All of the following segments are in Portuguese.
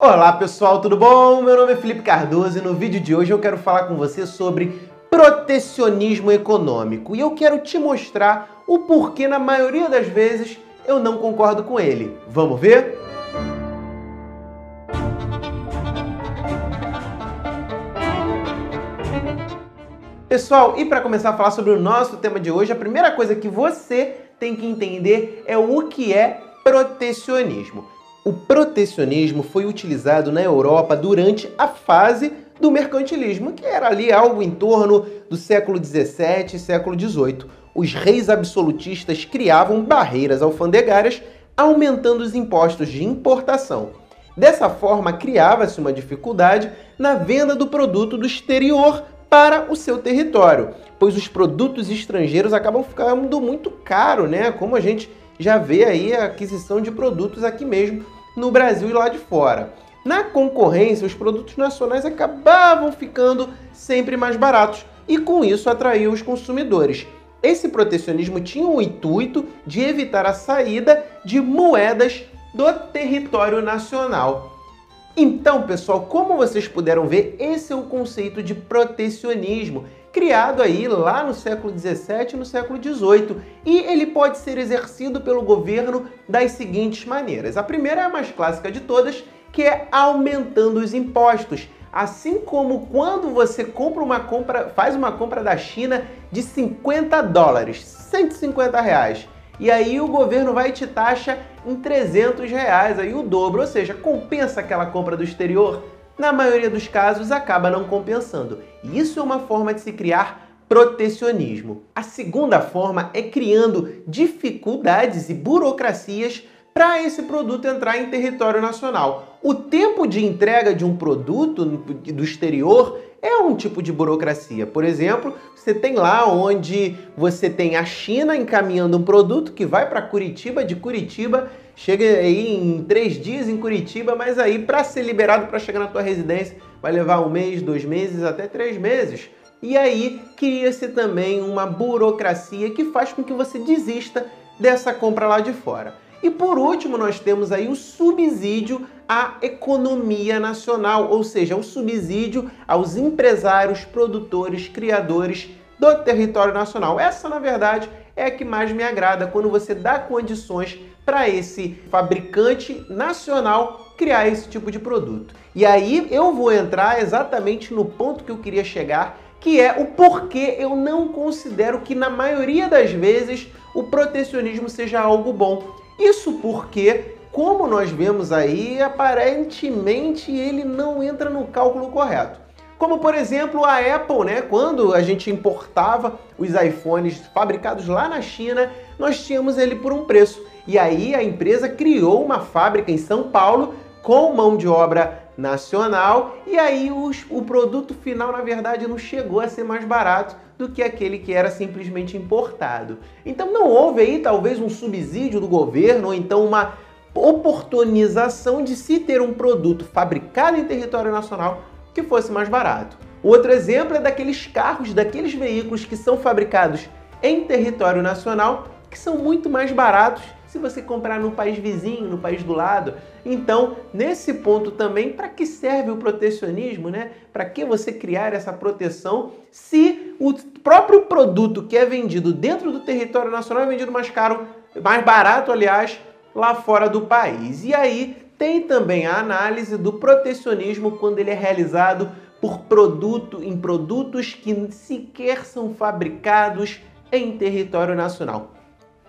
Olá pessoal, tudo bom? Meu nome é Felipe Cardoso e no vídeo de hoje eu quero falar com você sobre protecionismo econômico e eu quero te mostrar o porquê na maioria das vezes eu não concordo com ele. Vamos ver? Pessoal, e para começar a falar sobre o nosso tema de hoje, a primeira coisa que você tem que entender é o que é protecionismo. O protecionismo foi utilizado na Europa durante a fase do mercantilismo, que era ali algo em torno do século 17 e século 18. Os reis absolutistas criavam barreiras alfandegárias, aumentando os impostos de importação. Dessa forma, criava-se uma dificuldade na venda do produto do exterior para o seu território, pois os produtos estrangeiros acabam ficando muito caro, né? Como a gente já vê aí a aquisição de produtos aqui mesmo no Brasil e lá de fora. Na concorrência, os produtos nacionais acabavam ficando sempre mais baratos e com isso atraía os consumidores. Esse protecionismo tinha o intuito de evitar a saída de moedas do território nacional. Então, pessoal, como vocês puderam ver, esse é o conceito de protecionismo, criado aí lá no século 17 e no século 18, e ele pode ser exercido pelo governo das seguintes maneiras. A primeira é a mais clássica de todas, que é aumentando os impostos. Assim como quando você compra uma compra, faz uma compra da China de 50 dólares, 150 reais, e aí o governo vai te taxa em 300 reais, aí o dobro, ou seja, compensa aquela compra do exterior? Na maioria dos casos, acaba não compensando. E isso é uma forma de se criar protecionismo. A segunda forma é criando dificuldades e burocracias para esse produto entrar em território nacional. O tempo de entrega de um produto do exterior é um tipo de burocracia. Por exemplo, você tem lá onde você tem a China encaminhando um produto que vai para Curitiba, de Curitiba chega aí em três dias em Curitiba, mas aí para ser liberado para chegar na tua residência vai levar um mês, dois meses, até três meses. E aí cria-se também uma burocracia que faz com que você desista dessa compra lá de fora. E por último, nós temos aí o subsídio à economia nacional, ou seja, o subsídio aos empresários, produtores, criadores do território nacional. Essa, na verdade, é a que mais me agrada quando você dá condições para esse fabricante nacional criar esse tipo de produto. E aí eu vou entrar exatamente no ponto que eu queria chegar, que é o porquê eu não considero que na maioria das vezes o protecionismo seja algo bom. Isso porque, como nós vemos aí, aparentemente ele não entra no cálculo correto. Como por exemplo a Apple, né? Quando a gente importava os iPhones fabricados lá na China, nós tínhamos ele por um preço. E aí a empresa criou uma fábrica em São Paulo com mão de obra nacional e aí os, o produto final na verdade não chegou a ser mais barato do que aquele que era simplesmente importado. Então não houve aí talvez um subsídio do governo ou então uma oportunização de se ter um produto fabricado em território nacional que fosse mais barato. Outro exemplo é daqueles carros, daqueles veículos que são fabricados em território nacional, que são muito mais baratos se você comprar no país vizinho, no país do lado. Então, nesse ponto também, para que serve o protecionismo, né? Para que você criar essa proteção se o próprio produto que é vendido dentro do território nacional é vendido mais caro, mais barato, aliás, lá fora do país. E aí tem também a análise do protecionismo quando ele é realizado por produto em produtos que sequer são fabricados em território nacional.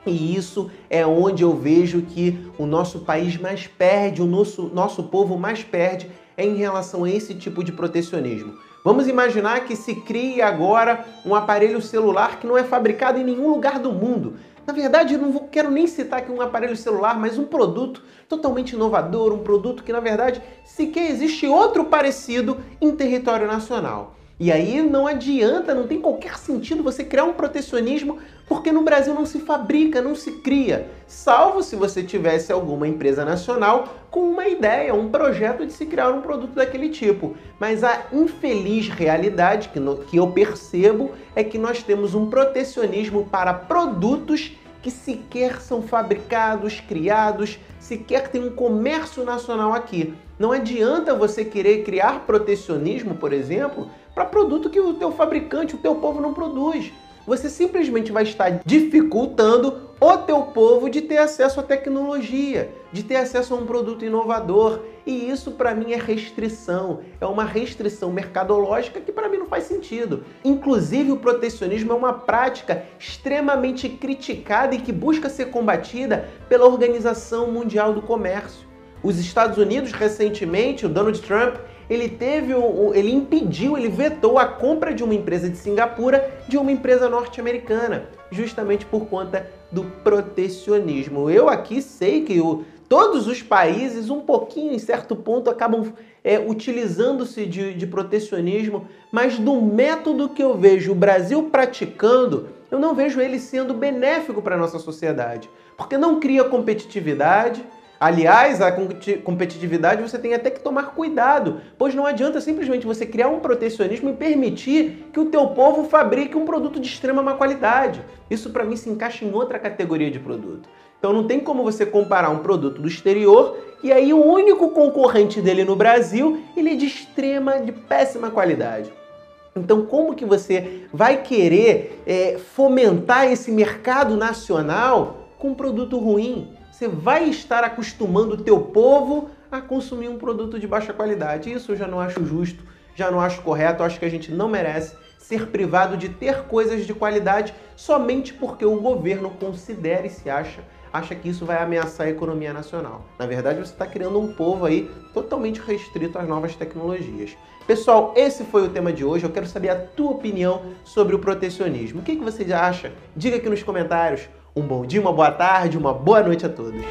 E isso é onde eu vejo que o nosso país mais perde, o nosso, nosso povo mais perde em relação a esse tipo de protecionismo. Vamos imaginar que se crie agora um aparelho celular que não é fabricado em nenhum lugar do mundo. Na verdade, eu não vou, quero nem citar aqui um aparelho celular, mas um produto totalmente inovador, um produto que, na verdade, sequer existe outro parecido em território nacional. E aí não adianta, não tem qualquer sentido você criar um protecionismo, porque no Brasil não se fabrica, não se cria, salvo se você tivesse alguma empresa nacional com uma ideia, um projeto de se criar um produto daquele tipo. Mas a infeliz realidade que, no, que eu percebo é que nós temos um protecionismo para produtos que sequer são fabricados, criados, sequer tem um comércio nacional aqui. Não adianta você querer criar protecionismo, por exemplo, para produto que o teu fabricante, o teu povo não produz você simplesmente vai estar dificultando o teu povo de ter acesso à tecnologia, de ter acesso a um produto inovador. E isso para mim é restrição, é uma restrição mercadológica que para mim não faz sentido. Inclusive o protecionismo é uma prática extremamente criticada e que busca ser combatida pela Organização Mundial do Comércio. Os Estados Unidos recentemente, o Donald Trump, ele teve ele impediu, ele vetou a compra de uma empresa de Singapura de uma empresa norte-americana, justamente por conta do protecionismo. Eu aqui sei que o, todos os países, um pouquinho em certo ponto, acabam é, utilizando-se de, de protecionismo, mas do método que eu vejo o Brasil praticando, eu não vejo ele sendo benéfico para a nossa sociedade, porque não cria competitividade Aliás, a competitividade você tem até que tomar cuidado, pois não adianta simplesmente você criar um protecionismo e permitir que o teu povo fabrique um produto de extrema má qualidade. Isso para mim se encaixa em outra categoria de produto. Então não tem como você comparar um produto do exterior e aí o único concorrente dele no Brasil, ele é de extrema, de péssima qualidade. Então, como que você vai querer é, fomentar esse mercado nacional com um produto ruim? Você vai estar acostumando o teu povo a consumir um produto de baixa qualidade. Isso eu já não acho justo, já não acho correto, acho que a gente não merece ser privado de ter coisas de qualidade somente porque o governo considera e se acha acha que isso vai ameaçar a economia nacional. Na verdade, você está criando um povo aí totalmente restrito às novas tecnologias. Pessoal, esse foi o tema de hoje. Eu quero saber a tua opinião sobre o protecionismo. O que, que você acha? Diga aqui nos comentários. Um bom dia, uma boa tarde, uma boa noite a todos.